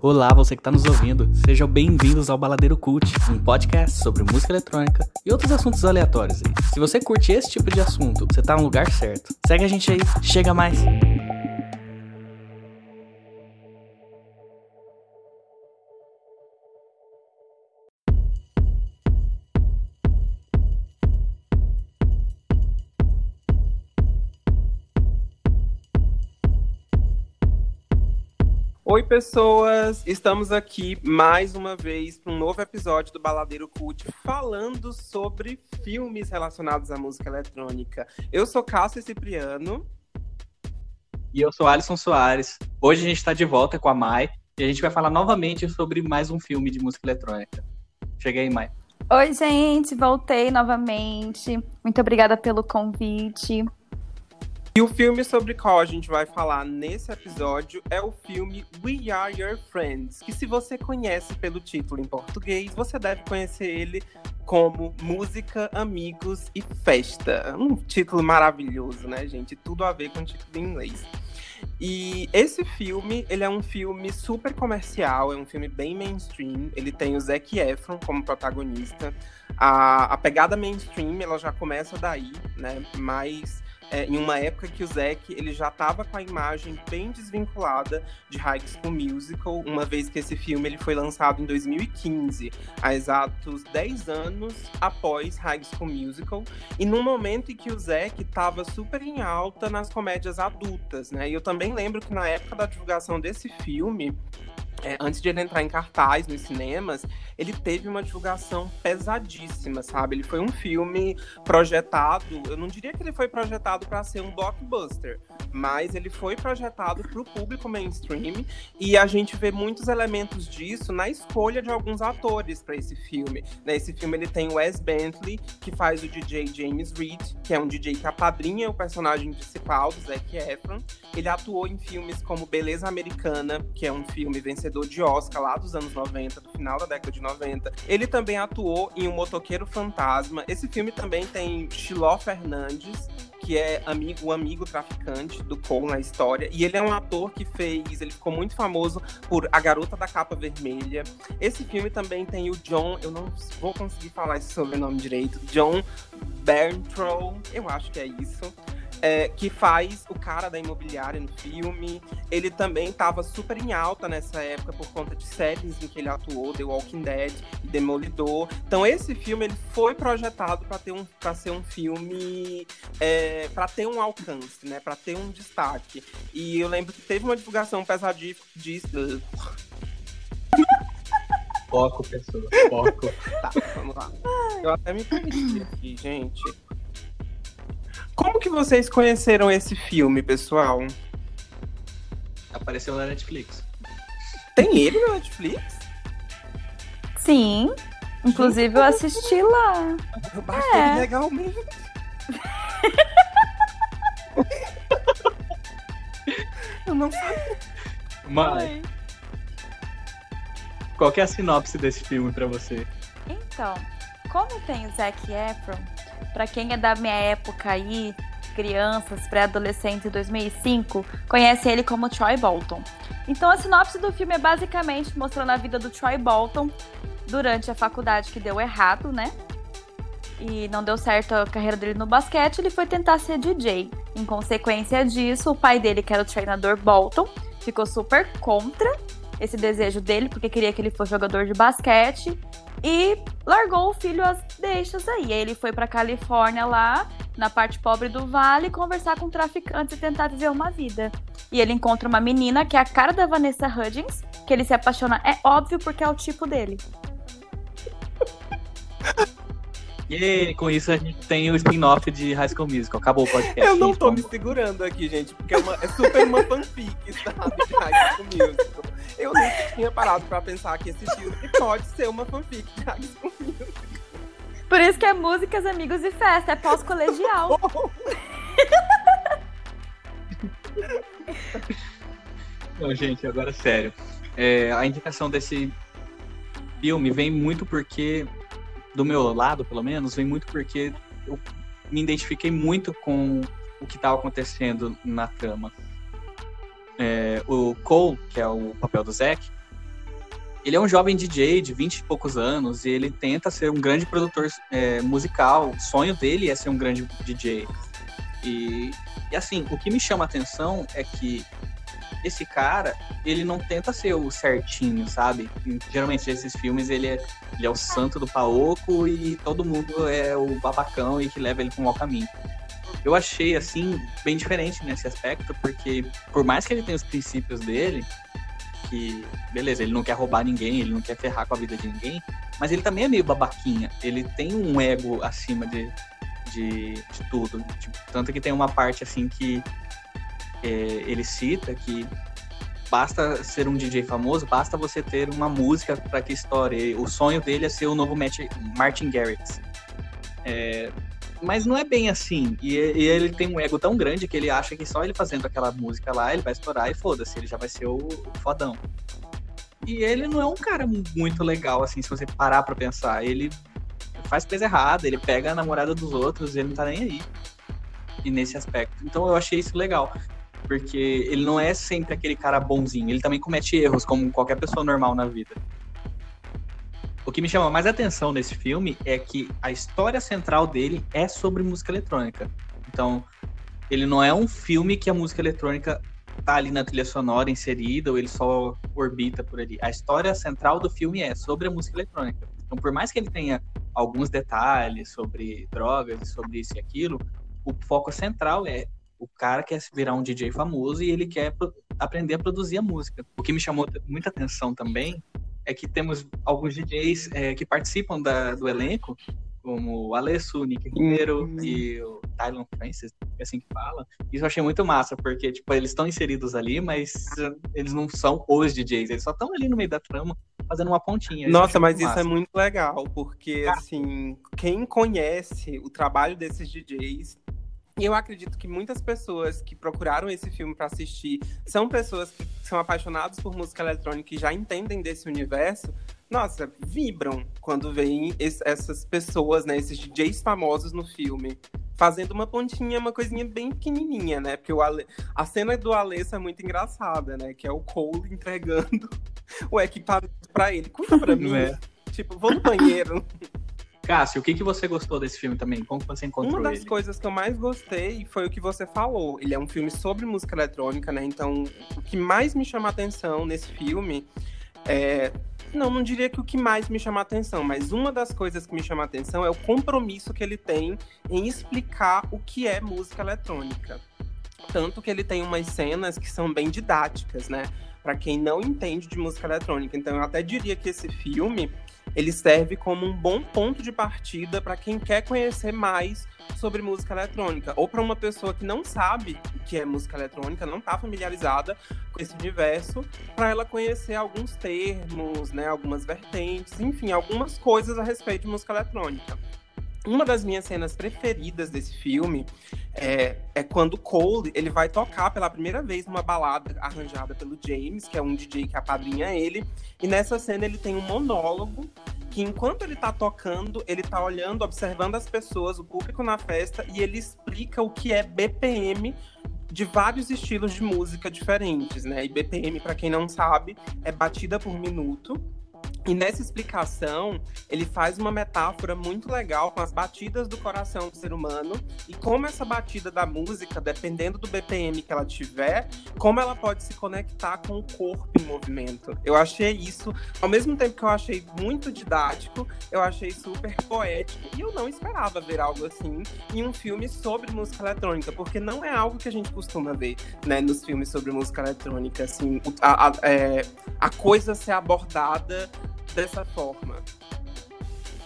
Olá, você que está nos ouvindo. Sejam bem-vindos ao Baladeiro Cult, um podcast sobre música eletrônica e outros assuntos aleatórios. Se você curte esse tipo de assunto, você está no lugar certo. Segue a gente aí, chega mais. Oi, pessoas! Estamos aqui mais uma vez para um novo episódio do Baladeiro Cult falando sobre filmes relacionados à música eletrônica. Eu sou Cássio Cipriano. E eu sou Alisson Soares. Hoje a gente está de volta com a Mai e a gente vai falar novamente sobre mais um filme de música eletrônica. Cheguei aí, Mai. Oi, gente, voltei novamente. Muito obrigada pelo convite. E o filme sobre qual a gente vai falar nesse episódio é o filme We Are Your Friends, que se você conhece pelo título em português, você deve conhecer ele como Música, Amigos e Festa. Um título maravilhoso, né, gente? Tudo a ver com o título em inglês. E esse filme, ele é um filme super comercial, é um filme bem mainstream. Ele tem o Zac Efron como protagonista. A, a pegada mainstream, ela já começa daí, né? Mas é, em uma época que o Zack ele já estava com a imagem bem desvinculada de High School Musical, uma vez que esse filme ele foi lançado em 2015, há exatos 10 anos após High School Musical, e num momento em que o Zack estava super em alta nas comédias adultas, né? E eu também lembro que na época da divulgação desse filme, é, antes de ele entrar em cartaz nos cinemas, ele teve uma divulgação pesadíssima, sabe? Ele foi um filme projetado, eu não diria que ele foi projetado para ser um blockbuster, mas ele foi projetado para o público mainstream e a gente vê muitos elementos disso na escolha de alguns atores para esse filme. Nesse filme ele tem Wes Bentley, que faz o DJ James Reed, que é um DJ que apadrinha o personagem principal do Zac Efron. Ele atuou em filmes como Beleza Americana, que é um filme vencedor vencedor de Oscar lá dos anos 90, do final da década de 90. Ele também atuou em O Motoqueiro Fantasma. Esse filme também tem Shiló Fernandes, que é amigo, o amigo traficante do Cole na história. E ele é um ator que fez, ele ficou muito famoso por A Garota da Capa Vermelha. Esse filme também tem o John, eu não vou conseguir falar esse sobrenome direito, John Bernthal, eu acho que é isso é, que faz o cara da imobiliária no filme. Ele também estava super em alta nessa época por conta de séries em que ele atuou, The Walking Dead Demolidor. Então esse filme ele foi projetado para ter um para ser um filme é, para ter um alcance, né, para ter um destaque. E eu lembro que teve uma divulgação pesadíssima de Foco, pessoa. Foco. tá, vamos lá. Eu até me perdi aqui, gente. Como que vocês conheceram esse filme, pessoal? Apareceu na Netflix. Tem ele na Netflix? Sim. Inclusive eu assisti lá. Eu baixei é. legalmente. eu não sei. Mas... Qual é a sinopse desse filme para você? Então, como tem o Zac Efron, para quem é da minha época aí, crianças, pré-adolescentes 2005, conhece ele como Troy Bolton. Então a sinopse do filme é basicamente mostrando a vida do Troy Bolton durante a faculdade que deu errado, né? E não deu certo a carreira dele no basquete, ele foi tentar ser DJ. Em consequência disso, o pai dele, que era o treinador Bolton, ficou super contra esse desejo dele, porque queria que ele fosse jogador de basquete e largou o filho às deixas aí. ele foi para Califórnia lá, na parte pobre do vale, conversar com traficantes e tentar viver uma vida. E ele encontra uma menina que é a cara da Vanessa Hudgens, que ele se apaixona, é óbvio porque é o tipo dele. E com isso a gente tem o spin-off de High School Musical. Acabou o podcast. Eu não tô me segurando aqui, gente, porque é, uma, é super uma fanfic, sabe? De High School Musical. Eu nunca tinha parado pra pensar que esse filme pode ser uma fanfic de High School Musical. Por isso que é músicas, amigos e festa, é pós-colegial. Não, gente, agora sério. É, a indicação desse filme vem muito porque do meu lado, pelo menos, vem muito porque eu me identifiquei muito com o que estava acontecendo na trama. É, o Cole, que é o papel do Zack, ele é um jovem DJ de 20 e poucos anos e ele tenta ser um grande produtor é, musical. O sonho dele é ser um grande DJ. E, e assim, o que me chama a atenção é que esse cara, ele não tenta ser o certinho, sabe? Geralmente esses filmes ele é, ele é o santo do paoco e todo mundo é o babacão e que leva ele para um mau caminho. Eu achei assim bem diferente nesse aspecto, porque por mais que ele tenha os princípios dele, que beleza, ele não quer roubar ninguém, ele não quer ferrar com a vida de ninguém, mas ele também é meio babaquinha. Ele tem um ego acima de, de, de tudo. Tipo, tanto que tem uma parte assim que é, ele cita que basta ser um DJ famoso, basta você ter uma música para que estoure. O sonho dele é ser o novo Martin Garrix. É, mas não é bem assim. E, e, ele tem um ego tão grande que ele acha que só ele fazendo aquela música lá, ele vai estourar e foda-se, ele já vai ser o, o, fodão. E ele não é um cara muito legal, assim, se você parar pra pensar. Ele faz coisa errada, ele pega a namorada dos outros e ele não tá nem aí. E nesse aspecto. Então eu achei isso legal. Porque ele não é sempre aquele cara bonzinho, ele também comete erros, como qualquer pessoa normal na vida. O que me chama mais atenção nesse filme é que a história central dele é sobre música eletrônica. Então, ele não é um filme que a música eletrônica tá ali na trilha sonora inserida ou ele só orbita por ali. A história central do filme é sobre a música eletrônica. Então, por mais que ele tenha alguns detalhes sobre drogas e sobre isso e aquilo, o foco central é o cara quer virar um DJ famoso e ele quer aprender a produzir a música. O que me chamou muita atenção também é que temos alguns DJs é, que participam da, do elenco, como o Alessio, o Nick Ribeiro uhum. e o Tylon Francis, é assim que fala. Isso eu achei muito massa, porque tipo, eles estão inseridos ali, mas eles não são os DJs, eles só estão ali no meio da trama fazendo uma pontinha. Nossa, mas isso é massa. é muito legal, porque assim, quem conhece o trabalho desses DJs e eu acredito que muitas pessoas que procuraram esse filme para assistir são pessoas que são apaixonadas por música eletrônica e já entendem desse universo. Nossa, vibram quando veem essas pessoas, né, esses DJs famosos no filme, fazendo uma pontinha, uma coisinha bem pequenininha, né? Porque o Ale... a cena do Alessa é muito engraçada, né? Que é o Cole entregando o equipamento para ele. Cuida para mim. É. Tipo, vou no banheiro. Cássio, o que, que você gostou desse filme também? Como você encontrou ele? Uma das ele? coisas que eu mais gostei foi o que você falou. Ele é um filme sobre música eletrônica, né? Então, o que mais me chama a atenção nesse filme é... Não, não diria que o que mais me chama a atenção, mas uma das coisas que me chama a atenção é o compromisso que ele tem em explicar o que é música eletrônica. Tanto que ele tem umas cenas que são bem didáticas, né? Para quem não entende de música eletrônica. Então, eu até diria que esse filme ele serve como um bom ponto de partida para quem quer conhecer mais sobre música eletrônica, ou para uma pessoa que não sabe o que é música eletrônica, não está familiarizada com esse universo, para ela conhecer alguns termos, né, algumas vertentes, enfim, algumas coisas a respeito de música eletrônica. Uma das minhas cenas preferidas desse filme é, é quando Cole ele vai tocar pela primeira vez numa balada arranjada pelo James, que é um DJ que apadrinha ele. E nessa cena ele tem um monólogo que enquanto ele tá tocando, ele tá olhando, observando as pessoas, o público na festa, e ele explica o que é BPM de vários estilos de música diferentes, né? E BPM, para quem não sabe, é batida por minuto. E nessa explicação, ele faz uma metáfora muito legal com as batidas do coração do ser humano e como essa batida da música, dependendo do BPM que ela tiver, como ela pode se conectar com o corpo em movimento. Eu achei isso, ao mesmo tempo que eu achei muito didático, eu achei super poético e eu não esperava ver algo assim em um filme sobre música eletrônica, porque não é algo que a gente costuma ver, né, nos filmes sobre música eletrônica, assim, a, a, é, a coisa ser abordada dessa forma.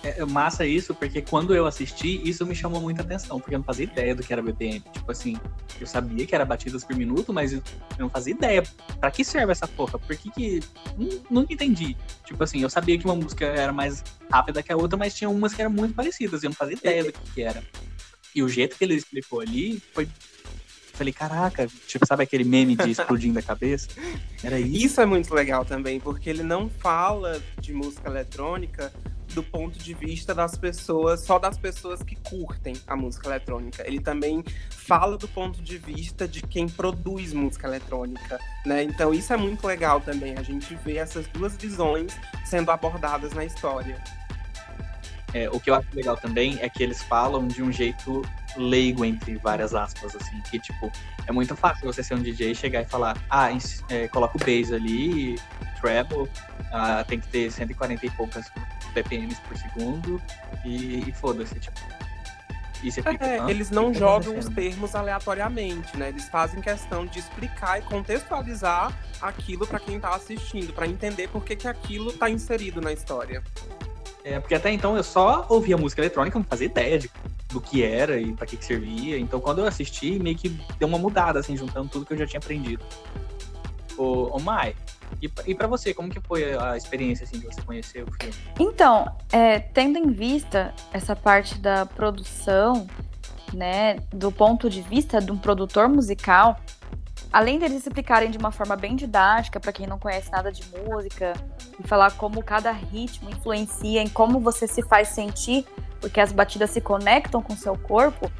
É, é massa isso, porque quando eu assisti, isso me chamou muita atenção, porque eu não fazia ideia do que era BPM. Tipo assim, eu sabia que era batidas por minuto, mas eu não fazia ideia para que serve essa porra. Por que que. Nunca entendi. Tipo assim, eu sabia que uma música era mais rápida que a outra, mas tinha umas que eram muito parecidas, e eu não fazia ideia do que, que era. E o jeito que ele explicou ali foi Falei, caraca, tipo, sabe aquele meme de explodindo a cabeça? Era isso. Isso é muito legal também, porque ele não fala de música eletrônica do ponto de vista das pessoas, só das pessoas que curtem a música eletrônica. Ele também fala do ponto de vista de quem produz música eletrônica, né? Então isso é muito legal também, a gente vê essas duas visões sendo abordadas na história. É, o que eu acho legal também é que eles falam de um jeito leigo, entre várias aspas, assim, que, tipo, é muito fácil você ser um DJ e chegar e falar, ah, é, coloca o bass ali, treble, ah, tem que ter 140 e poucas BPMs por segundo, e, e foda-se, tipo. E você fica, é, eles não jogam os termos aleatoriamente, né? Eles fazem questão de explicar e contextualizar aquilo para quem tá assistindo, para entender por que, que aquilo tá inserido na história. É, porque até então eu só ouvia música eletrônica, não fazia ideia de, do que era e para que, que servia. Então quando eu assisti, meio que deu uma mudada, assim, juntando tudo que eu já tinha aprendido. Ô, ô Mai, e, e para você, como que foi a experiência, assim, de você conhecer o filme? Então, é, tendo em vista essa parte da produção, né, do ponto de vista de um produtor musical, além deles explicarem de uma forma bem didática para quem não conhece nada de música e falar como cada ritmo influencia em como você se faz sentir, porque as batidas se conectam com o seu corpo,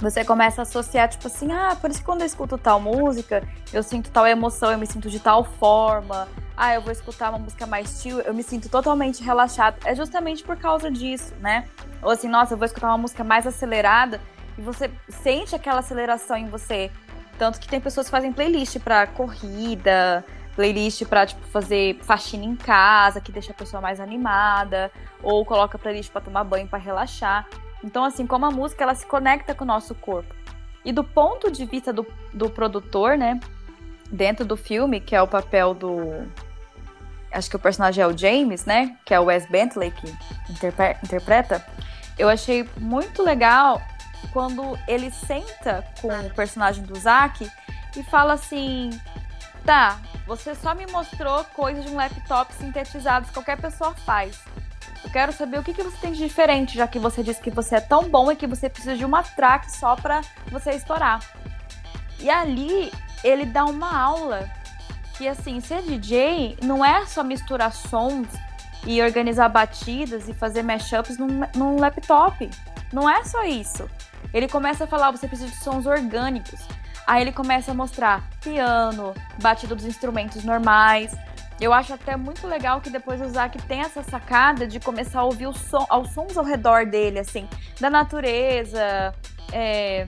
você começa a associar, tipo assim, ah, por isso que quando eu escuto tal música, eu sinto tal emoção, eu me sinto de tal forma. Ah, eu vou escutar uma música mais chill, eu me sinto totalmente relaxado. É justamente por causa disso, né? Ou assim, nossa, eu vou escutar uma música mais acelerada e você sente aquela aceleração em você. Tanto que tem pessoas que fazem playlist para corrida, playlist para tipo fazer faxina em casa, que deixa a pessoa mais animada, ou coloca playlist para tomar banho, para relaxar. Então assim, como a música ela se conecta com o nosso corpo. E do ponto de vista do, do produtor, né, dentro do filme, que é o papel do acho que o personagem é o James, né, que é o Wes Bentley que interpre interpreta, eu achei muito legal quando ele senta com o personagem do Zack e fala assim: tá, você só me mostrou coisas de um laptop sintetizados que qualquer pessoa faz. Eu quero saber o que, que você tem de diferente, já que você disse que você é tão bom e que você precisa de uma track só pra você estourar. E ali ele dá uma aula que assim, ser DJ não é só misturar sons e organizar batidas e fazer mashups num, num laptop. Não é só isso. Ele começa a falar, você precisa de sons orgânicos. Aí ele começa a mostrar piano, batida dos instrumentos normais. Eu acho até muito legal que depois o Zack tem essa sacada de começar a ouvir o som, aos sons ao redor dele, assim, da natureza, é,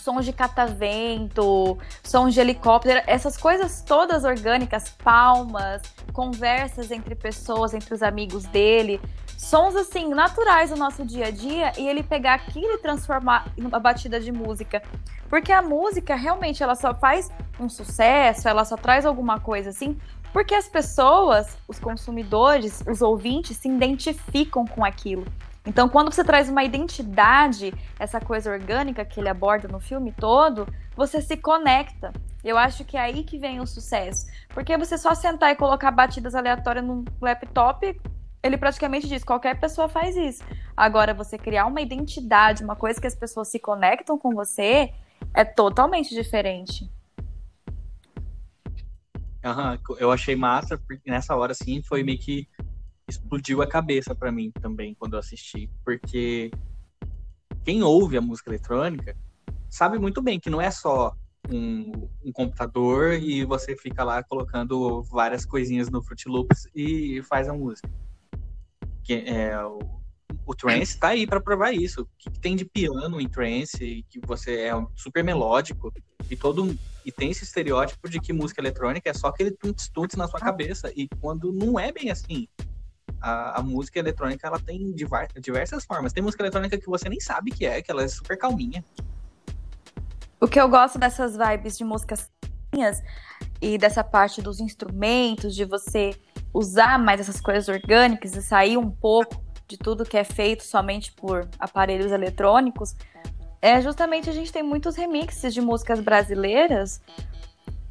sons de catavento, sons de helicóptero, essas coisas todas orgânicas, palmas, conversas entre pessoas, entre os amigos dele sons assim naturais do nosso dia a dia e ele pegar aquilo e transformar em uma batida de música. Porque a música realmente ela só faz um sucesso, ela só traz alguma coisa assim, porque as pessoas, os consumidores, os ouvintes se identificam com aquilo. Então, quando você traz uma identidade, essa coisa orgânica que ele aborda no filme todo, você se conecta. Eu acho que é aí que vem o sucesso. Porque você só sentar e colocar batidas aleatórias num laptop, ele praticamente diz: qualquer pessoa faz isso. Agora, você criar uma identidade, uma coisa que as pessoas se conectam com você, é totalmente diferente. Uhum, eu achei massa, porque nessa hora, assim, foi meio que explodiu a cabeça para mim também, quando eu assisti. Porque quem ouve a música eletrônica sabe muito bem que não é só um, um, computador e você fica lá colocando várias coisinhas no Fruit Loops e faz a música que é o, o trance tá aí para provar isso. O que, tem de piano em trance, que você é super melódico e todo e tem esse estereótipo de que música eletrônica é só aquele tunts tunts na sua cabeça e quando não é bem assim. A, a música eletrônica ela tem diversas formas. Tem música eletrônica que você nem sabe que é, que ela é super calminha. O que eu gosto dessas vibes de músicas e dessa parte dos instrumentos, de você usar mais essas coisas orgânicas e sair um pouco de tudo que é feito somente por aparelhos eletrônicos, é justamente a gente tem muitos remixes de músicas brasileiras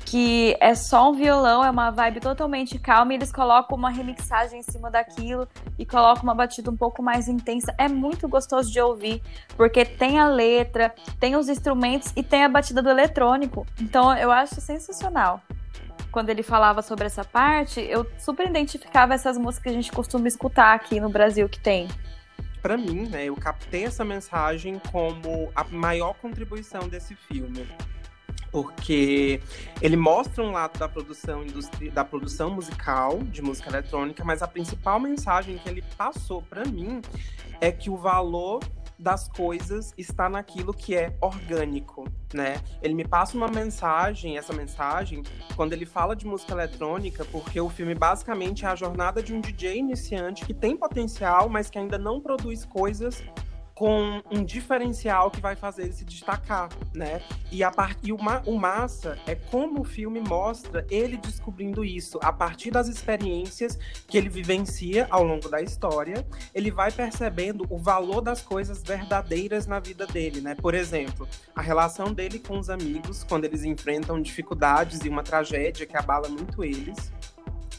que é só um violão, é uma vibe totalmente calma e eles colocam uma remixagem em cima daquilo e colocam uma batida um pouco mais intensa. É muito gostoso de ouvir, porque tem a letra, tem os instrumentos e tem a batida do eletrônico. Então eu acho sensacional. Quando ele falava sobre essa parte, eu super identificava essas músicas que a gente costuma escutar aqui no Brasil que tem. Para mim, né, eu captei essa mensagem como a maior contribuição desse filme porque ele mostra um lado da produção da produção musical de música eletrônica, mas a principal mensagem que ele passou para mim é que o valor das coisas está naquilo que é orgânico, né? Ele me passa uma mensagem, essa mensagem, quando ele fala de música eletrônica, porque o filme basicamente é a jornada de um DJ iniciante que tem potencial, mas que ainda não produz coisas com um diferencial que vai fazer ele se destacar, né? E, a part... e o, ma... o massa é como o filme mostra ele descobrindo isso a partir das experiências que ele vivencia ao longo da história. Ele vai percebendo o valor das coisas verdadeiras na vida dele, né? Por exemplo, a relação dele com os amigos quando eles enfrentam dificuldades e uma tragédia que abala muito eles.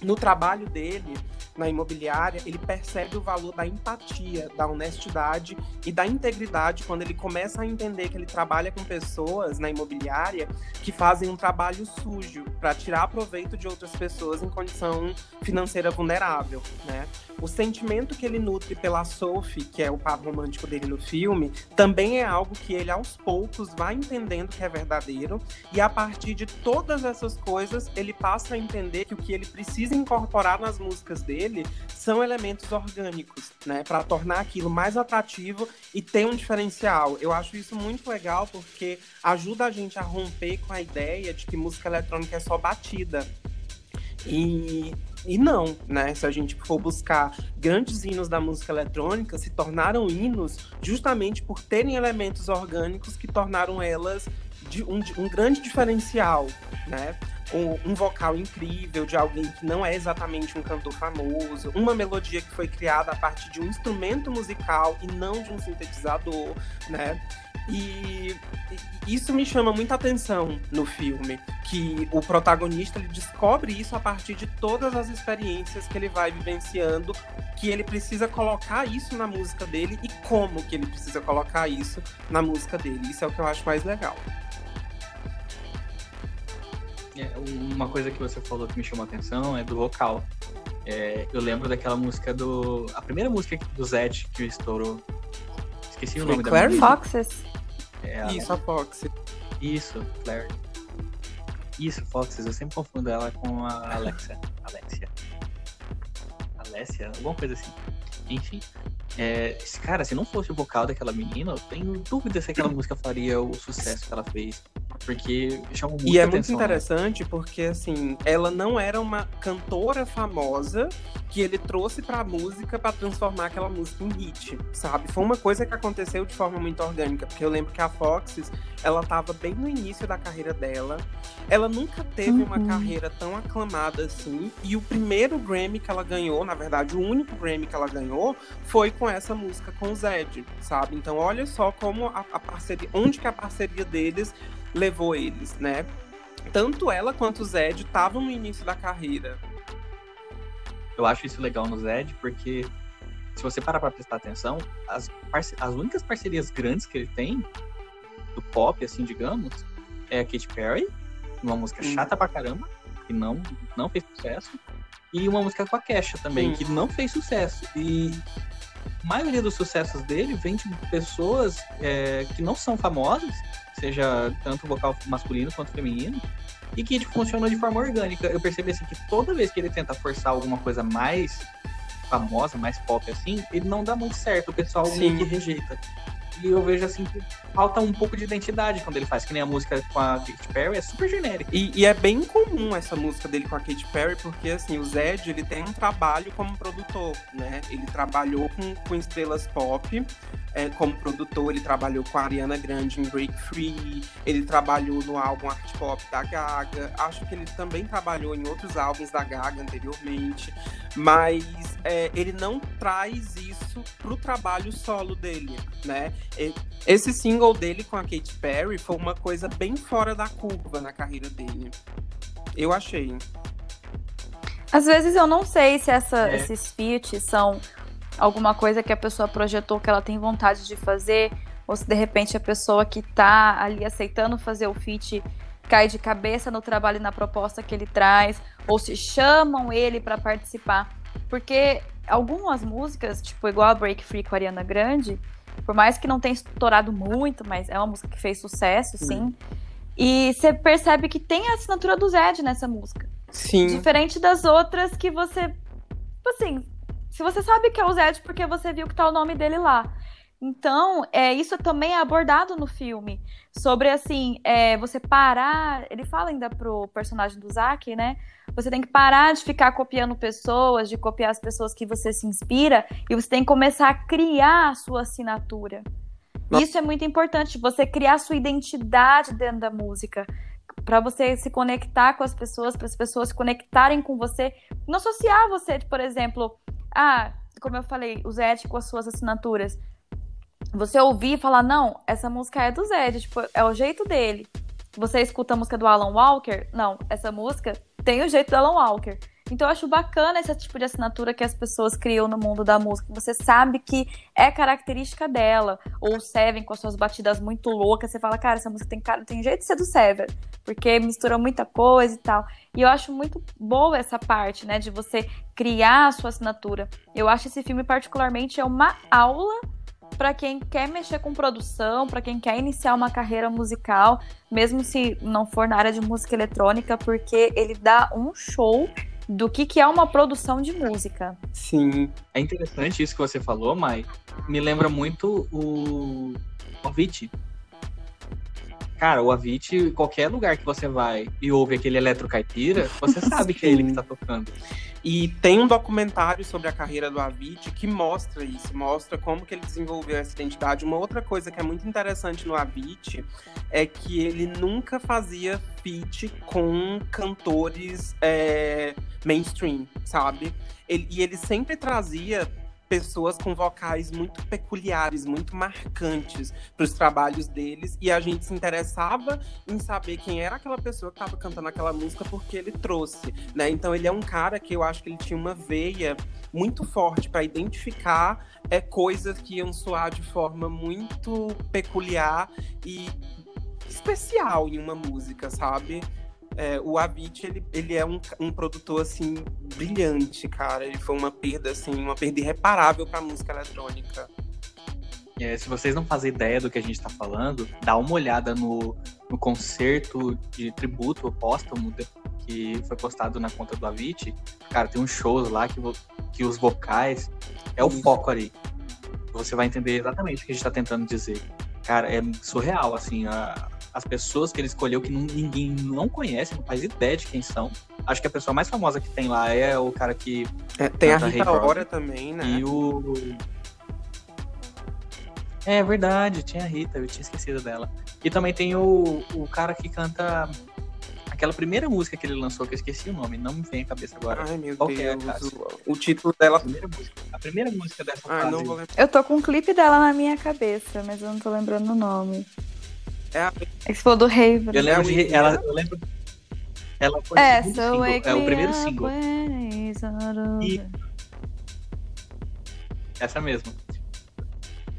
No trabalho dele, na imobiliária, ele percebe o valor da empatia, da honestidade e da integridade quando ele começa a entender que ele trabalha com pessoas na imobiliária que fazem um trabalho sujo para tirar proveito de outras pessoas em condição financeira vulnerável, né? O sentimento que ele nutre pela Sophie, que é o par romântico dele no filme, também é algo que ele aos poucos vai entendendo que é verdadeiro e a partir de todas essas coisas ele passa a entender que o que ele precisa incorporar nas músicas dele dele são elementos orgânicos, né, para tornar aquilo mais atrativo e ter um diferencial. Eu acho isso muito legal porque ajuda a gente a romper com a ideia de que música eletrônica é só batida. E, e não, né? Se a gente for buscar grandes hinos da música eletrônica, se tornaram hinos justamente por terem elementos orgânicos que tornaram elas de um, um grande diferencial, né? Um, vocal incrível de alguém que não é exatamente um cantor famoso, uma melodia que foi criada a partir de um instrumento musical e não de um sintetizador, né? E isso me chama muita atenção no filme, que o protagonista ele descobre isso a partir de todas as experiências que ele vai vivenciando, que ele precisa colocar isso na música dele e como que ele precisa colocar isso na música dele. Isso é o que eu acho mais legal. É, uma coisa que você falou que me chamou a atenção é do vocal. É, eu lembro daquela música do. A primeira música do Zed que estourou. Esqueci Foi o nome Claire da música. Foxes? É, Isso, a Fox. Isso, Claire. Isso, Foxes. Eu sempre confundo ela com a Alexa. Alexia. Alessia, alguma coisa assim. Enfim. É, cara, se não fosse o vocal daquela menina, eu tenho dúvida se aquela música faria o sucesso que ela fez. Porque chamou muito E é atenção, muito né? interessante né? porque, assim, ela não era uma cantora famosa que ele trouxe pra música para transformar aquela música em hit, sabe? Foi uma coisa que aconteceu de forma muito orgânica, porque eu lembro que a Foxes, ela tava bem no início da carreira dela. Ela nunca teve uhum. uma carreira tão aclamada assim, e o primeiro Grammy que ela ganhou, na verdade, o único Grammy que ela ganhou, foi com essa música com o Zed, sabe? Então, olha só como a, a parceria, onde que a parceria deles levou eles, né? Tanto ela quanto o Zed estavam no início da carreira. Eu acho isso legal no Zed, porque se você parar pra prestar atenção, as, as únicas parcerias grandes que ele tem, do pop, assim, digamos, é a Katy Perry, uma música hum. chata pra caramba, que não, não fez sucesso, e uma música com a Kesha também, hum. que não fez sucesso. E maioria dos sucessos dele vem de pessoas é, que não são famosas, seja tanto vocal masculino quanto feminino, e que funcionou de forma orgânica. Eu percebi assim que toda vez que ele tenta forçar alguma coisa mais famosa, mais pop assim, ele não dá muito certo, o pessoal Sim. meio que rejeita. E eu vejo assim que falta um pouco de identidade quando ele faz, que nem a música com a Katy Perry, é super genérica. E, e, é bem comum essa música dele com a Katy Perry, porque assim, o Zed, ele tem um trabalho como produtor, né? Ele trabalhou com, com estrelas pop, é, como produtor, ele trabalhou com a Ariana Grande em Break Free, ele trabalhou no álbum Art Pop da Gaga, acho que ele também trabalhou em outros álbuns da Gaga anteriormente, mas é, ele não traz isso pro trabalho solo dele, né? Esse single dele com a Katy Perry foi uma coisa bem fora da curva na carreira dele. Eu achei. Às vezes eu não sei se essa, é. esses feats são alguma coisa que a pessoa projetou que ela tem vontade de fazer, ou se de repente a pessoa que tá ali aceitando fazer o feat cai de cabeça no trabalho e na proposta que ele traz, ou se chamam ele para participar. Porque algumas músicas, tipo igual a Break Free com a Ariana Grande, por mais que não tenha estourado muito, mas é uma música que fez sucesso, sim. E você percebe que tem a assinatura do Zed nessa música. Sim. Diferente das outras que você. Tipo assim, se você sabe que é o Zed porque você viu que tá o nome dele lá. Então, é, isso também é abordado no filme. Sobre, assim, é, você parar. Ele fala ainda pro personagem do Zack, né? Você tem que parar de ficar copiando pessoas, de copiar as pessoas que você se inspira, e você tem que começar a criar a sua assinatura. Nossa. Isso é muito importante, você criar a sua identidade dentro da música. Para você se conectar com as pessoas, para as pessoas se conectarem com você. Não associar você, por exemplo, ah, como eu falei, o Zed com as suas assinaturas você ouvir e falar, não, essa música é do Zed, tipo, é o jeito dele. Você escuta a música do Alan Walker? Não, essa música tem o jeito do Alan Walker. Então eu acho bacana esse tipo de assinatura que as pessoas criam no mundo da música. Você sabe que é característica dela. Ou o Seven com as suas batidas muito loucas. Você fala, cara, essa música tem, cara, tem jeito de ser do Seven. Porque mistura muita coisa e tal. E eu acho muito boa essa parte, né? De você criar a sua assinatura. Eu acho esse filme, particularmente, é uma aula para quem quer mexer com produção, para quem quer iniciar uma carreira musical, mesmo se não for na área de música eletrônica, porque ele dá um show do que, que é uma produção de música. Sim. É interessante isso que você falou, Mai. Me lembra muito o Avicii. Cara, o Avicii, qualquer lugar que você vai e ouve aquele eletrocaipira, você sabe que é ele que tá tocando. E tem um documentário sobre a carreira do Avicii que mostra isso, mostra como que ele desenvolveu essa identidade. Uma outra coisa que é muito interessante no Avicii é que ele nunca fazia feat com cantores é, mainstream, sabe? Ele, e ele sempre trazia pessoas com vocais muito peculiares, muito marcantes para os trabalhos deles, e a gente se interessava em saber quem era aquela pessoa que estava cantando aquela música porque ele trouxe, né? Então ele é um cara que eu acho que ele tinha uma veia muito forte para identificar é, coisas que iam soar de forma muito peculiar e especial em uma música, sabe? É, o Avicii, ele, ele é um, um produtor, assim, brilhante, cara. Ele foi uma perda, assim, uma perda irreparável pra música eletrônica. É, se vocês não fazem ideia do que a gente está falando, dá uma olhada no, no concerto de tributo póstumo que foi postado na conta do Avicii. Cara, tem uns shows lá que, que os vocais é o foco ali. Você vai entender exatamente o que a gente está tentando dizer. Cara, é surreal, assim, a, as pessoas que ele escolheu que não, ninguém não conhece, não faz ideia de quem são. Acho que a pessoa mais famosa que tem lá é o cara que. É, tem a Rita Ora também, né? E o. É verdade, tinha a Rita, eu tinha esquecido dela. E também tem o, o cara que canta aquela primeira música que ele lançou, que eu esqueci o nome, não me vem à cabeça agora. Ai, meu Qual Deus. É, o, o, título dela. A primeira música, a primeira música dessa Ai, fase. Não vou Eu tô com um clipe dela na minha cabeça, mas eu não tô lembrando o nome. É a... É você falou do Raven. Eu lembro de. Ela, eu lembro. Ela foi é, o, so é o primeiro single. E... Essa mesmo.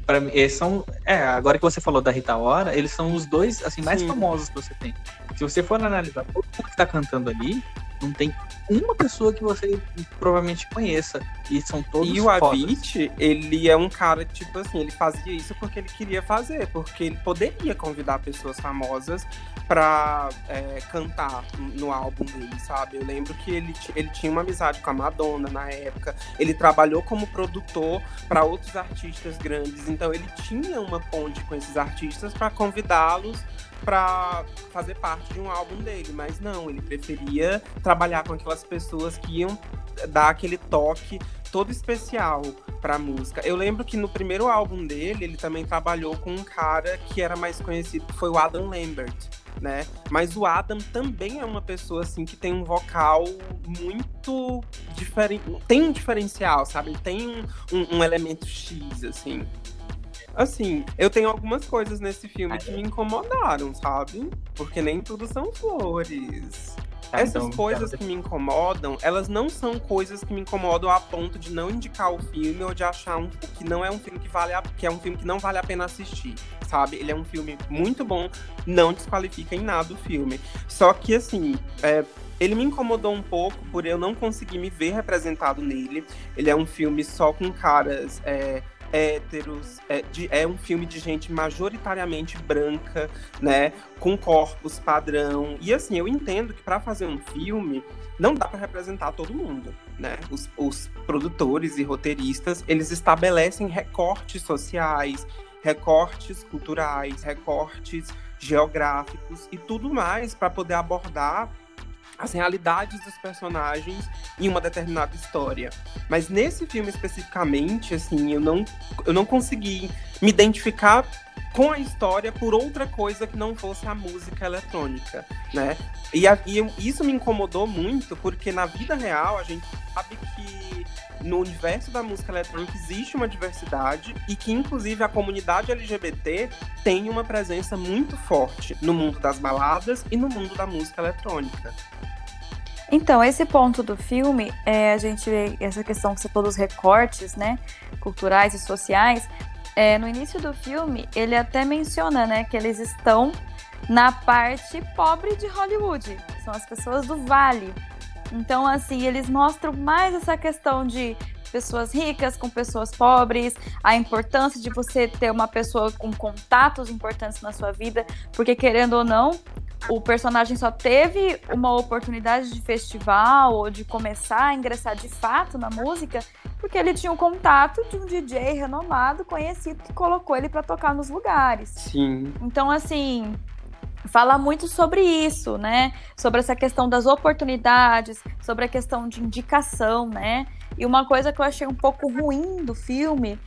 Pra mim, eles são. É, agora que você falou da Rita Ora, eles são os dois assim, mais Sim. famosos que você tem. Se você for analisar todo mundo que tá cantando ali, não tem uma pessoa que você provavelmente conheça. E são todos E o Avit, ele é um cara que, tipo assim, ele fazia isso porque ele queria fazer, porque ele poderia convidar pessoas famosas pra é, cantar no álbum dele, sabe? Eu lembro que ele, ele tinha uma amizade com a Madonna na época, ele trabalhou como produtor para outros artistas grandes, então ele tinha uma ponte com esses artistas para convidá-los para fazer parte de um álbum dele, mas não, ele preferia trabalhar com aquelas pessoas que iam dar aquele toque todo especial pra música. Eu lembro que no primeiro álbum dele, ele também trabalhou com um cara que era mais conhecido, que foi o Adam Lambert, né? Mas o Adam também é uma pessoa, assim, que tem um vocal muito diferente, tem um diferencial, sabe? tem um, um, um elemento X, assim. Assim, eu tenho algumas coisas nesse filme que me incomodaram, sabe? Porque nem tudo são flores. Tá, Essas então, coisas quero- que me incomodam, elas não são coisas que me incomodam a ponto de não indicar o filme ou de achar um, que não é um filme que vale a, que é um filme que não vale a pena assistir, sabe? Ele é um filme muito bom, não desqualifica em nada o filme. Só que assim, é, ele me incomodou um pouco por eu não conseguir me ver representado nele. Ele é um filme só com caras é, héteros, é, de- é um filme de gente majoritariamente branca, né? Com corpos padrão. E assim, eu entendo que para fazer um filme não dá para representar todo mundo, né? Os, os produtores e roteiristas, eles estabelecem recortes sociais, recortes culturais, recortes geográficos e tudo mais para poder abordar as realidades dos personagens em uma determinada história. Mas nesse filme especificamente, assim, eu não, eu não consegui me identificar com a história por outra coisa que não fosse a música eletrônica, né? E, a- e isso me incomodou muito, porque na vida real a gente sabe que no universo da música eletrônica existe uma diversidade e que, inclusive, a comunidade LGBT tem uma presença muito forte no mundo das baladas e no mundo da música eletrônica. Então, esse ponto do filme, é, a gente essa questão que você falou dos recortes, né, culturais e sociais. É, no início do filme, ele até menciona, né, que eles estão na parte pobre de Hollywood. São as pessoas do Vale. Então, assim, eles mostram mais essa questão de pessoas ricas com pessoas pobres, a importância de você ter uma pessoa com contatos importantes na sua vida, porque querendo ou não, o personagem só teve uma oportunidade de festival ou de começar a ingressar de fato na música porque ele tinha um contato de um DJ renomado, conhecido, que colocou ele para tocar nos lugares. Sim. Então, assim, fala muito sobre isso, né? Sobre essa questão das oportunidades, sobre a questão de indicação, né? E uma coisa que eu achei um pouco ruim do filme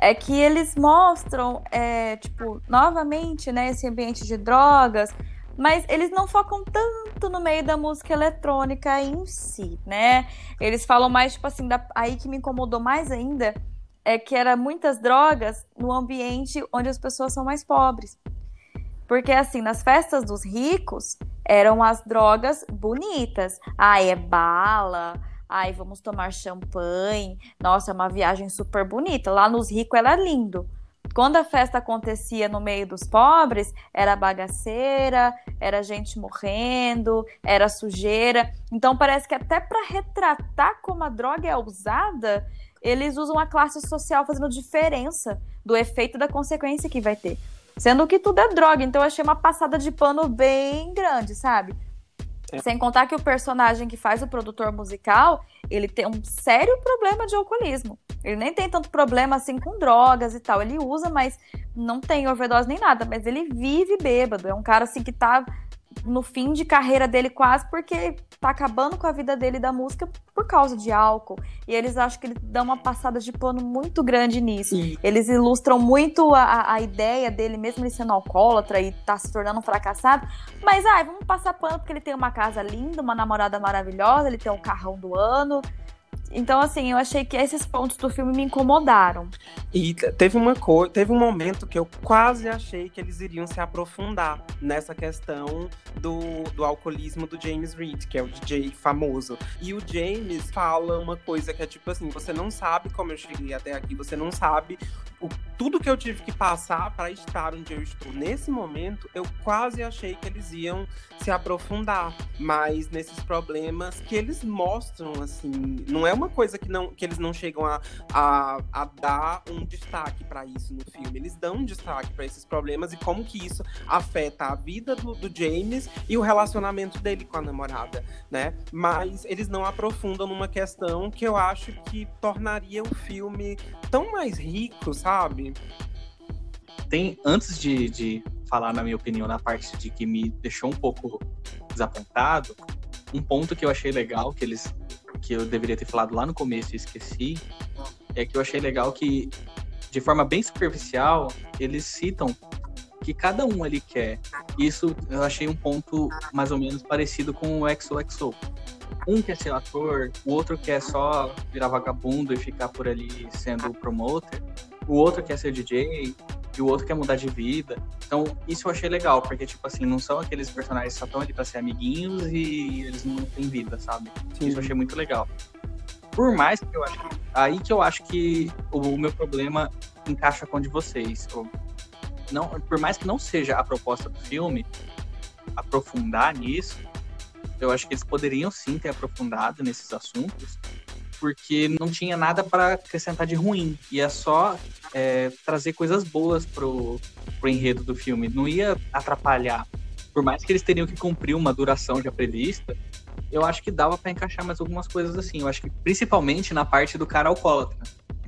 é que eles mostram, é, tipo, novamente, né, esse ambiente de drogas, mas eles não focam tanto no meio da música eletrônica em si, né? Eles falam mais, tipo assim, da, aí que me incomodou mais ainda é que era muitas drogas no ambiente onde as pessoas são mais pobres. Porque, assim, nas festas dos ricos, eram as drogas bonitas. Ai, é bala. Ai, vamos tomar champanhe. Nossa, é uma viagem super bonita. Lá nos ricos era lindo. Quando a festa acontecia no meio dos pobres, era bagaceira, era gente morrendo, era sujeira. Então parece que até para retratar como a droga é usada, eles usam a classe social fazendo diferença do efeito da consequência que vai ter. Sendo que tudo é droga, então eu achei uma passada de pano bem grande, sabe? É. Sem contar que o personagem que faz o produtor musical, ele tem um sério problema de alcoolismo. Ele nem tem tanto problema assim com drogas e tal. Ele usa, mas não tem overdose nem nada. Mas ele vive bêbado. É um cara assim que tá no fim de carreira dele quase porque tá acabando com a vida dele da música por causa de álcool. E eles acham que ele dá uma passada de pano muito grande nisso. E Eles ilustram muito a, a ideia dele, mesmo ele sendo alcoólatra e tá se tornando um fracassado. Mas, ai, vamos passar pano porque ele tem uma casa linda, uma namorada maravilhosa, ele tem um carrão do ano. Então, assim, eu achei que esses pontos do filme me incomodaram. E te- teve uma coisa, teve um momento que eu quase achei que eles iriam se aprofundar nessa questão do, do alcoolismo do James Reed, que é o DJ famoso. E o James fala uma coisa que é tipo assim: você não sabe como eu cheguei até aqui, você não sabe o, tudo que eu tive que passar para estar onde eu estou. Nesse momento, eu quase achei que eles iam se aprofundar mais nesses problemas que eles mostram, assim. Não é uma coisa que, não, que eles não chegam a, a, a dar um destaque para isso no filme. Eles dão um destaque para esses problemas e como que isso afeta a vida do, do James e o relacionamento dele com a namorada, né? Mas eles não aprofundam numa questão que eu acho que tornaria o filme tão mais rico, sabe? Tem, antes de, de falar, na minha opinião, na parte de que me deixou um pouco desapontado, um ponto que eu achei legal, que eles que eu deveria ter falado lá no começo e esqueci, é que eu achei legal que, de forma bem superficial, eles citam que cada um ali quer. Isso eu achei um ponto mais ou menos parecido com o XOXO. Um quer ser ator, o outro quer só virar vagabundo e ficar por ali sendo promoter, o outro quer ser DJ, e o outro quer mudar de vida. Então, isso eu achei legal, porque, tipo assim, não são aqueles personagens que só estão ali pra ser amiguinhos e eles não têm vida, sabe? Sim. Isso eu achei muito legal. Por mais que eu acho. Aí que eu acho que o, meu problema encaixa com o de vocês. Não, por mais que não seja a proposta do filme, aprofundar nisso, eu acho que eles poderiam sim ter aprofundado nesses assuntos, porque não tinha nada para acrescentar de ruim. Ia só é, trazer coisas boas pro, pro enredo do filme. Não ia atrapalhar. Por mais que eles teriam que cumprir uma duração já prevista, eu acho que dava para encaixar mais algumas coisas assim. Eu acho que principalmente na parte do cara alcoólatra.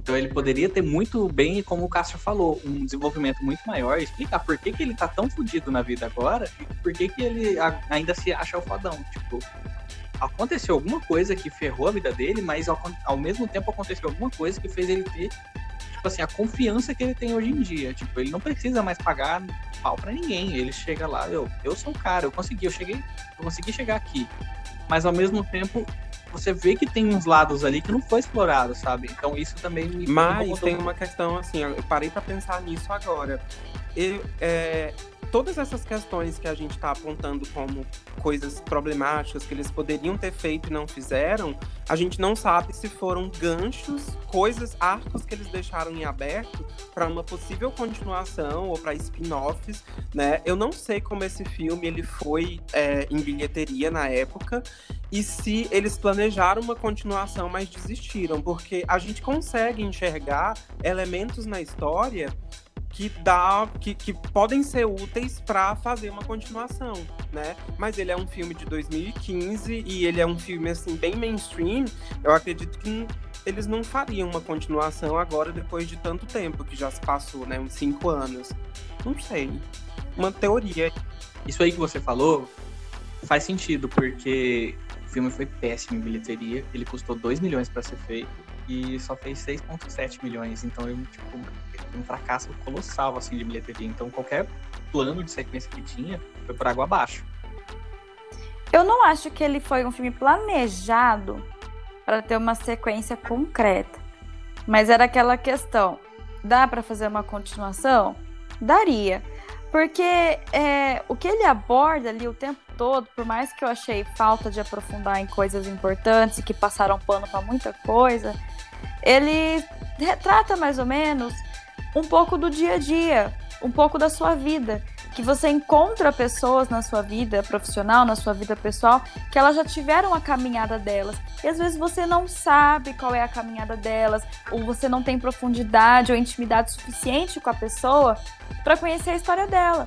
Então ele poderia ter muito bem, como o Cássio falou, um desenvolvimento muito maior, explicar por que, que ele tá tão fodido na vida agora e por que, que ele ainda se acha o fodão. Tipo, aconteceu alguma coisa que ferrou a vida dele, mas ao, ao mesmo tempo aconteceu alguma coisa que fez ele ter, tipo assim, a confiança que ele tem hoje em dia. Tipo, ele não precisa mais pagar pau para ninguém. Ele chega lá, eu, eu sou o cara, eu consegui, eu cheguei, eu consegui chegar aqui. Mas ao mesmo tempo, você vê que tem uns lados ali que não foi explorado, sabe? Então isso também me Mas tem uma questão assim, eu parei para pensar nisso agora. Eu, é, todas essas questões que a gente está apontando como coisas problemáticas que eles poderiam ter feito e não fizeram, a gente não sabe se foram ganchos, coisas, arcos que eles deixaram em aberto para uma possível continuação ou para spin-offs, né? Eu não sei como esse filme ele foi é, em bilheteria na época e se eles planejaram uma continuação, mas desistiram, porque a gente consegue enxergar elementos na história que dá que, que podem ser úteis para fazer uma continuação, né? Mas ele é um filme de 2015 e ele é um filme assim bem mainstream. Eu acredito que eles não fariam uma continuação agora depois de tanto tempo que já se passou, né? Uns cinco anos. Não sei. Uma teoria. Isso aí que você falou faz sentido porque filme foi péssimo em bilheteria. Ele custou 2 milhões para ser feito e só fez 6,7 milhões. Então, eu, tipo, um fracasso colossal, assim, de bilheteria. Então, qualquer plano de sequência que tinha foi por água abaixo. Eu não acho que ele foi um filme planejado para ter uma sequência concreta. Mas era aquela questão: dá para fazer uma continuação? Daria. Porque é, o que ele aborda ali o tempo todo, por mais que eu achei falta de aprofundar em coisas importantes e que passaram pano para muita coisa, ele retrata mais ou menos um pouco do dia a dia, um pouco da sua vida. Que você encontra pessoas na sua vida profissional, na sua vida pessoal, que elas já tiveram a caminhada delas. E às vezes você não sabe qual é a caminhada delas, ou você não tem profundidade ou intimidade suficiente com a pessoa para conhecer a história dela.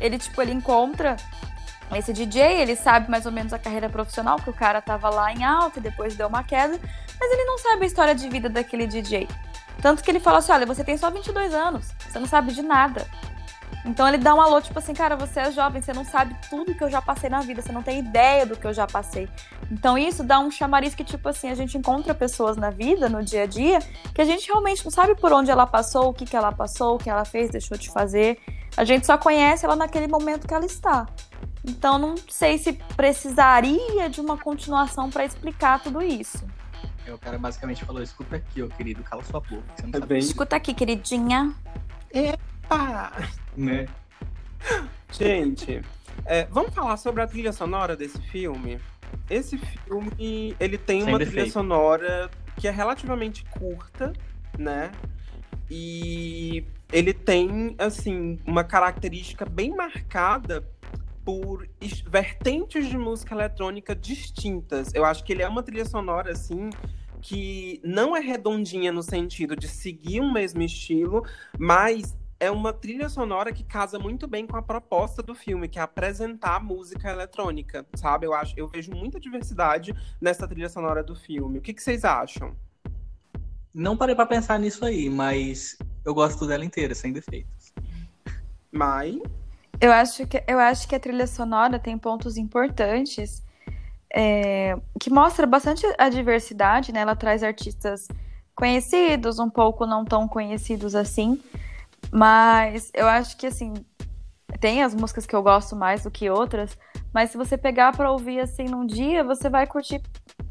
Ele, tipo, ele encontra esse DJ, ele sabe mais ou menos a carreira profissional, que o cara tava lá em alta e depois deu uma queda, mas ele não sabe a história de vida daquele DJ. Tanto que ele fala assim: olha, você tem só 22 anos, você não sabe de nada. Então ele dá um alô, tipo assim, cara, você é jovem, você não sabe tudo que eu já passei na vida, você não tem ideia do que eu já passei. Então isso dá um chamariz que, tipo assim, a gente encontra pessoas na vida, no dia a dia, que a gente realmente não sabe por onde ela passou, o que, que ela passou, o que ela fez, deixou de fazer. A gente só conhece ela naquele momento que ela está. Então não sei se precisaria de uma continuação para explicar tudo isso. É, o cara basicamente falou: escuta aqui, ô querido, cala sua boca. Você não é bem... Escuta aqui, queridinha. Epa! Né? Gente, é, vamos falar sobre a trilha sonora desse filme? Esse filme, ele tem Sem uma defeito. trilha sonora que é relativamente curta, né? E ele tem, assim, uma característica bem marcada por vertentes de música eletrônica distintas. Eu acho que ele é uma trilha sonora, assim, que não é redondinha no sentido de seguir um mesmo estilo, mas é uma trilha sonora que casa muito bem com a proposta do filme, que é apresentar música eletrônica, sabe? Eu acho, eu vejo muita diversidade nessa trilha sonora do filme. O que, que vocês acham? Não parei para pensar nisso aí, mas eu gosto dela inteira, sem defeitos. Mas eu acho que, eu acho que a trilha sonora tem pontos importantes é, que mostra bastante a diversidade, né? Ela traz artistas conhecidos, um pouco não tão conhecidos assim, mas eu acho que assim tem as músicas que eu gosto mais do que outras, mas se você pegar para ouvir assim num dia, você vai curtir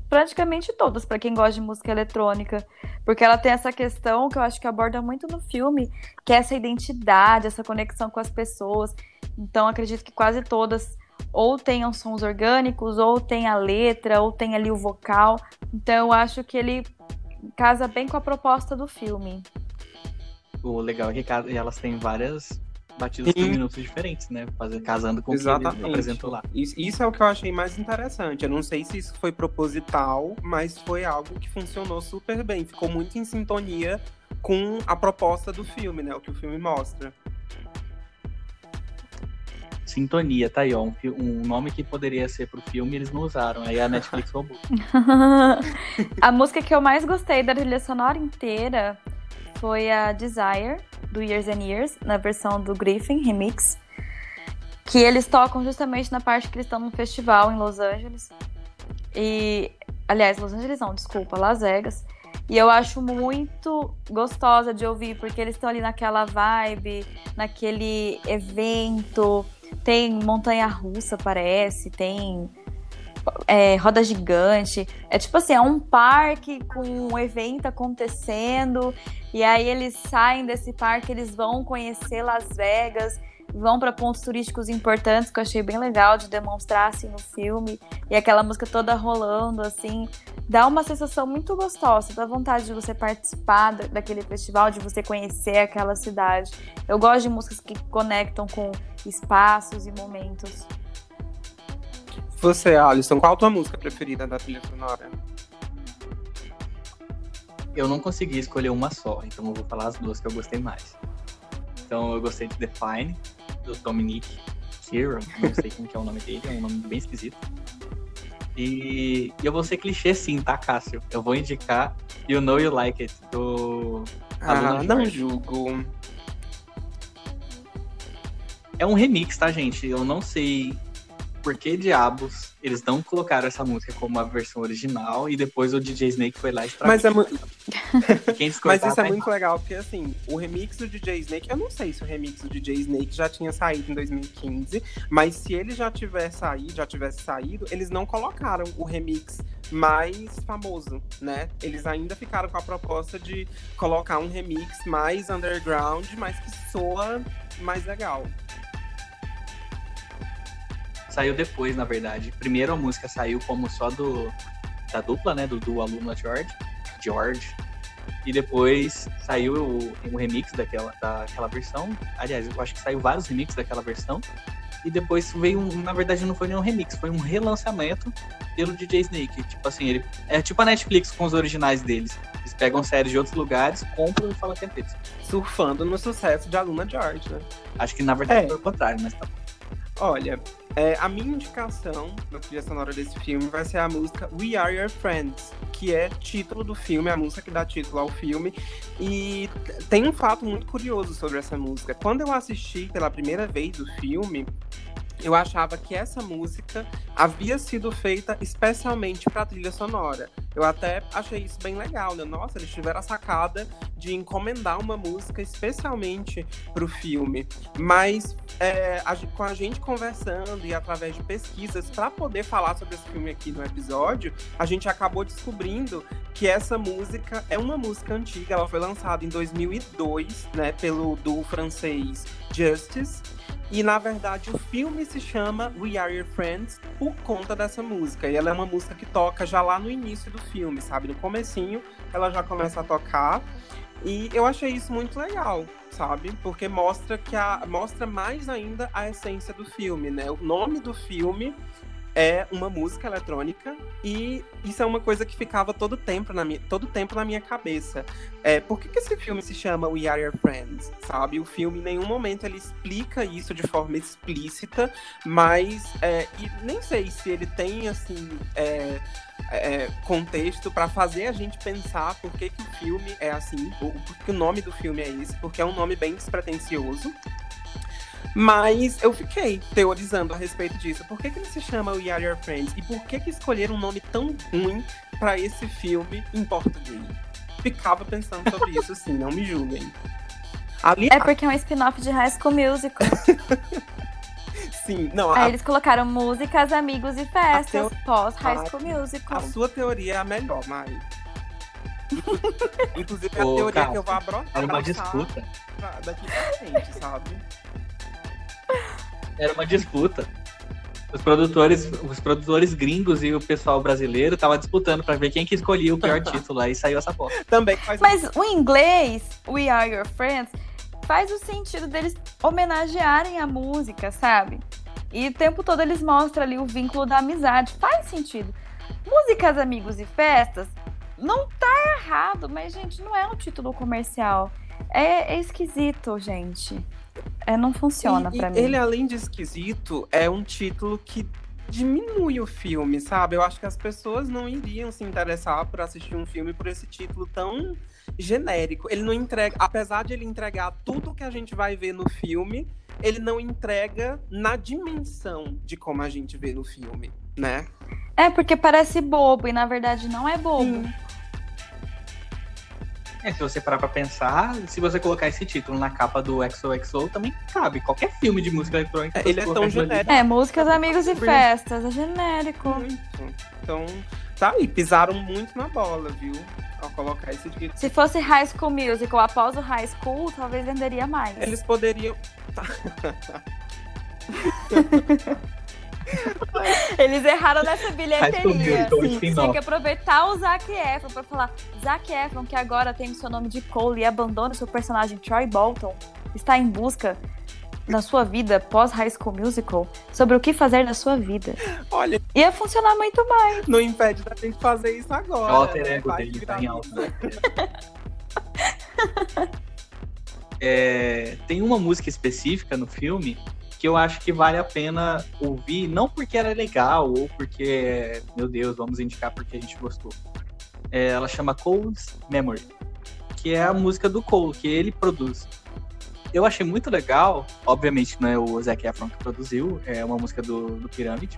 praticamente todas, para quem gosta de música eletrônica. Porque ela tem essa questão que eu acho que aborda muito no filme, que é essa identidade, essa conexão com as pessoas. Então, acredito que quase todas ou tenham sons orgânicos, ou tem a letra, ou tem ali o vocal. Então, eu acho que ele casa bem com a proposta do filme. O legal é que elas têm várias batidas por minutos diferentes, né? Fazer, casando com Exatamente. o que ele apresentou lá. Isso, isso, é o que eu achei mais interessante. Eu não sei se isso foi proposital, mas foi algo que funcionou super bem. Ficou muito em sintonia com a proposta do filme, né? O que o filme mostra. Sintonia, tá aí, ó. Um, um nome que poderia ser pro filme, eles não usaram. Aí a Netflix roubou. a música que eu mais gostei da trilha sonora inteira foi a Desire, do Years and Years, na versão do Griffin Remix. Que eles tocam justamente na parte que eles estão no festival em Los Angeles. E. Aliás, Los Angeles não, desculpa, Las Vegas. E eu acho muito gostosa de ouvir, porque eles estão ali naquela vibe, naquele evento. Tem montanha russa, parece, tem é, roda gigante. É tipo assim, é um parque com um evento acontecendo. E aí eles saem desse parque, eles vão conhecer Las Vegas, vão para pontos turísticos importantes, que eu achei bem legal de demonstrar assim no filme. E aquela música toda rolando, assim, dá uma sensação muito gostosa, dá vontade de você participar daquele festival, de você conhecer aquela cidade. Eu gosto de músicas que conectam com espaços e momentos. Você, Alisson, qual a tua música preferida da trilha sonora? Eu não consegui escolher uma só, então eu vou falar as duas que eu gostei mais. Então eu gostei de Define, do Dominic Hero, não sei como que é o nome dele, é um nome bem esquisito. E, e eu vou ser clichê sim, tá, Cássio? Eu vou indicar You Know You Like It, do... Ah, não julgo. É um remix, tá, gente? Eu não sei por que diabos eles não colocaram essa música como a versão original e depois o DJ Snake foi lá e estragou. Mas, é mu... Mas isso é muito legal, porque assim, o remix do DJ Snake, eu não sei se o remix do DJ Snake já tinha saído em 2015, mas se ele já tiver saído, já tivesse saído, eles não colocaram o remix mais famoso, né? Eles ainda ficaram com a proposta de colocar um remix mais underground, mas que soa mais legal saiu depois, na verdade. Primeiro a música saiu como só do da dupla, né, do duo Aluna George, George. E depois saiu o, o remix daquela, daquela versão. Aliás, eu acho que saiu vários remixes daquela versão. E depois veio um, na verdade não foi nenhum remix, foi um relançamento pelo DJ Snake. Tipo assim, ele é tipo a Netflix com os originais deles. Eles pegam séries de outros lugares, compram e falam que é deles. Surfando no sucesso de Aluna George, né? Acho que na verdade é. foi o contrário, mas tá bom. Olha, é, a minha indicação na trilha sonora desse filme vai ser a música We Are Your Friends, que é título do filme, a música que dá título ao filme. E tem um fato muito curioso sobre essa música. Quando eu assisti pela primeira vez o filme, eu achava que essa música havia sido feita especialmente para trilha sonora. Eu até achei isso bem legal, né? Nossa, eles tiveram a sacada de encomendar uma música especialmente para o filme. Mas é, a, com a gente conversando e através de pesquisas para poder falar sobre esse filme aqui no episódio, a gente acabou descobrindo que essa música é uma música antiga. Ela foi lançada em 2002, né, pelo duo francês Justice. E na verdade o filme se chama We Are Your Friends por conta dessa música. E ela é uma música que toca já lá no início do filme, sabe? No comecinho ela já começa a tocar. E eu achei isso muito legal, sabe? Porque mostra que a, mostra mais ainda a essência do filme, né? O nome do filme é uma música eletrônica e isso é uma coisa que ficava todo tempo na minha, todo tempo na minha cabeça. É, por que, que esse filme se chama We Are Your Friends? Sabe? O filme em nenhum momento ele explica isso de forma explícita, mas é, nem sei se ele tem assim é, é, contexto para fazer a gente pensar por que, que o filme é assim, por, que o nome do filme é esse, porque é um nome bem despretensioso. Mas eu fiquei teorizando a respeito disso. Por que, que ele se chama We Are Your Friends? E por que, que escolheram um nome tão ruim para esse filme em português? Ficava pensando sobre isso, sim, não me julguem. Aliás... É porque é um spin-off de High School Musical. Sim, não, Aí a, eles colocaram músicas, amigos e festas teo- pós High School Musical. a sua teoria é a melhor, Mari. Inclusive, a Ô, teoria Cássio, que eu vou abro- Era uma abraçar disputa. pra- daqui pra frente, sabe? Era uma disputa. Os produtores, os produtores gringos e o pessoal brasileiro estavam disputando pra ver quem que escolhia o pior título. Aí saiu essa bosta. Também faz Mas o inglês, We Are Your Friends, faz o sentido deles homenagearem a música, sabe? E o tempo todo eles mostram ali o vínculo da amizade. Faz sentido. Músicas, amigos e festas, não tá errado, mas, gente, não é um título comercial. É, é esquisito, gente. É, não funciona pra e mim. Ele, além de esquisito, é um título que diminui o filme, sabe? Eu acho que as pessoas não iriam se interessar por assistir um filme por esse título tão genérico. Ele não entrega, apesar de ele entregar tudo que a gente vai ver no filme, ele não entrega na dimensão de como a gente vê no filme, né? É porque parece bobo e na verdade não é bobo. Sim. É, se você parar pra pensar, se você colocar esse título na capa do XOXO, também cabe. Qualquer filme de música eletrônica. É, ele é tão ali- genérico. É, músicas, amigos e festas, é genérico. Muito. Então, tá aí, pisaram muito na bola, viu? Ao colocar esse título. Se fosse High School Musical após o High School, talvez venderia mais. Eles poderiam. Eles erraram nessa bilheteria. Spin-off. Tinha que aproveitar o Zac Efron pra falar Zac Efron, que agora tem o seu nome de Cole e abandona o seu personagem Troy Bolton, está em busca na sua vida pós High School Musical sobre o que fazer na sua vida. Olha, Ia funcionar muito mais. não impede da gente fazer isso agora. É o alter né? dele, tá em alta. É, tem uma música específica no filme que eu acho que vale a pena ouvir, não porque era legal ou porque, meu Deus, vamos indicar porque a gente gostou. É, ela chama Cole's Memory, que é a música do Cole, que ele produz. Eu achei muito legal, obviamente não é o Zac Efron que produziu, é uma música do, do Pirâmide.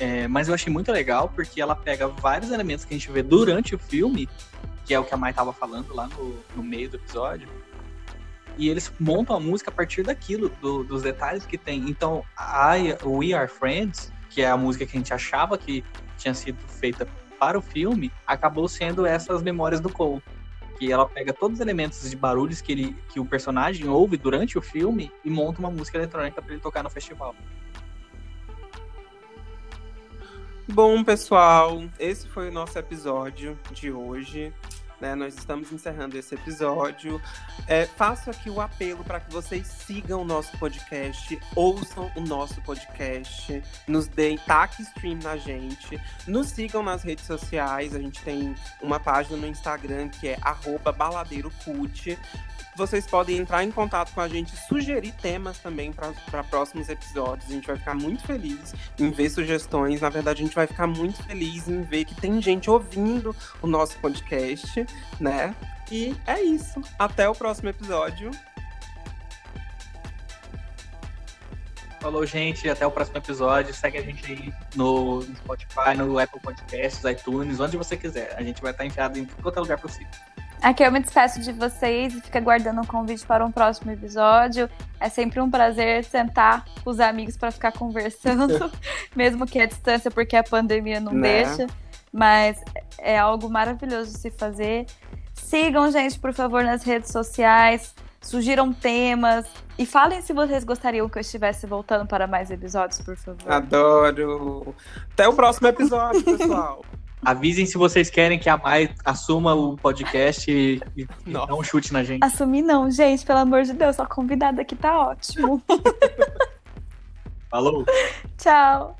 É, mas eu achei muito legal porque ela pega vários elementos que a gente vê durante o filme, que é o que a Mai tava falando lá no, no meio do episódio, e eles montam a música a partir daquilo, do- dos detalhes que tem. Então, a We Are Friends, que é a música que a gente achava que tinha sido feita para o filme, acabou sendo essas memórias do Cole. Que ela pega todos os elementos de barulhos que, ele, que o personagem ouve durante o filme e monta uma música eletrônica para ele tocar no festival. Bom, pessoal, esse foi o nosso episódio de hoje. Né? Nós estamos encerrando esse episódio. É, faço aqui o apelo para que vocês sigam o nosso podcast, ouçam o nosso podcast, nos deem taque stream na gente, nos sigam nas redes sociais. A gente tem uma página no Instagram que é baladeirocult. Vocês podem entrar em contato com a gente, sugerir temas também para próximos episódios. A gente vai ficar muito feliz em ver sugestões. Na verdade, a gente vai ficar muito feliz em ver que tem gente ouvindo o nosso podcast, né? E é isso. Até o próximo episódio. Falou, gente. Até o próximo episódio. Segue a gente aí no Spotify, no Apple Podcasts, iTunes, onde você quiser. A gente vai estar enfiado em qualquer lugar possível. Aqui eu me despeço de vocês e fica aguardando um convite para um próximo episódio. É sempre um prazer sentar com os amigos para ficar conversando, mesmo que à distância, porque a pandemia não Né? deixa. Mas é algo maravilhoso de se fazer. Sigam, gente, por favor, nas redes sociais. Sugiram temas. E falem se vocês gostariam que eu estivesse voltando para mais episódios, por favor. Adoro. Até o próximo episódio, pessoal. Avisem se vocês querem que a Mai assuma o podcast e, e dá um chute na gente. Assumir não, gente, pelo amor de Deus, a convidada aqui tá ótimo. Falou! Tchau.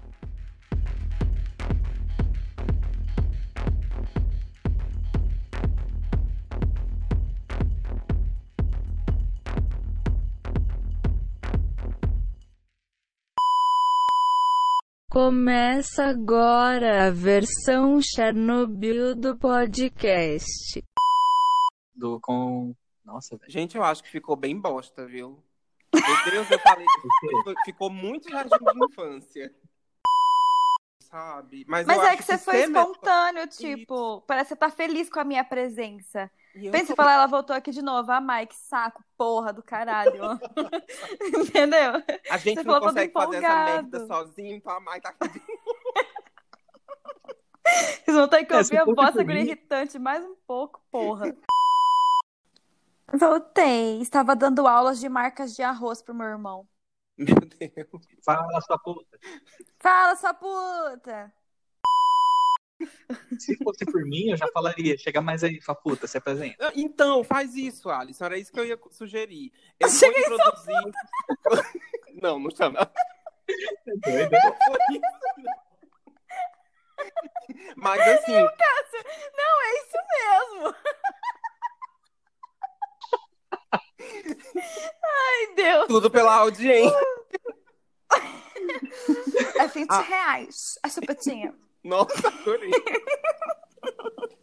Começa agora a versão Chernobyl do podcast. Do, com. Nossa, velho. Gente, eu acho que ficou bem bosta, viu? Meu Deus, eu falei. ficou muito jardim de infância. Sabe? Mas, Mas eu é acho que você foi metal- espontâneo, tipo, parece que você tá feliz com a minha presença. Eu Pensa em falar, ela voltou aqui de novo. Ah, Mike, saco, porra do caralho. Entendeu? A gente Você não consegue fazer essa merda sozinho, então a Mai tá aqui. Vocês vão ter que É, ouvir se a voz mim- irritante mais um pouco, porra. Voltei. Estava dando aulas de marcas de arroz pro meu irmão. Meu Deus. Fala, sua puta. Fala, sua puta! Se fosse por mim, eu já falaria. Chega mais aí, sua puta, se apresenta. Então, faz isso, Alisson. Era isso que eu ia sugerir. Eu vou Chega aí, introduzir. não, não chama. É doido. Foi isso, não. Mas assim, Não, é isso mesmo! Ai, Deus! tudo pela audiência. É 20 Ah. reais a chupetinha. No, sorry.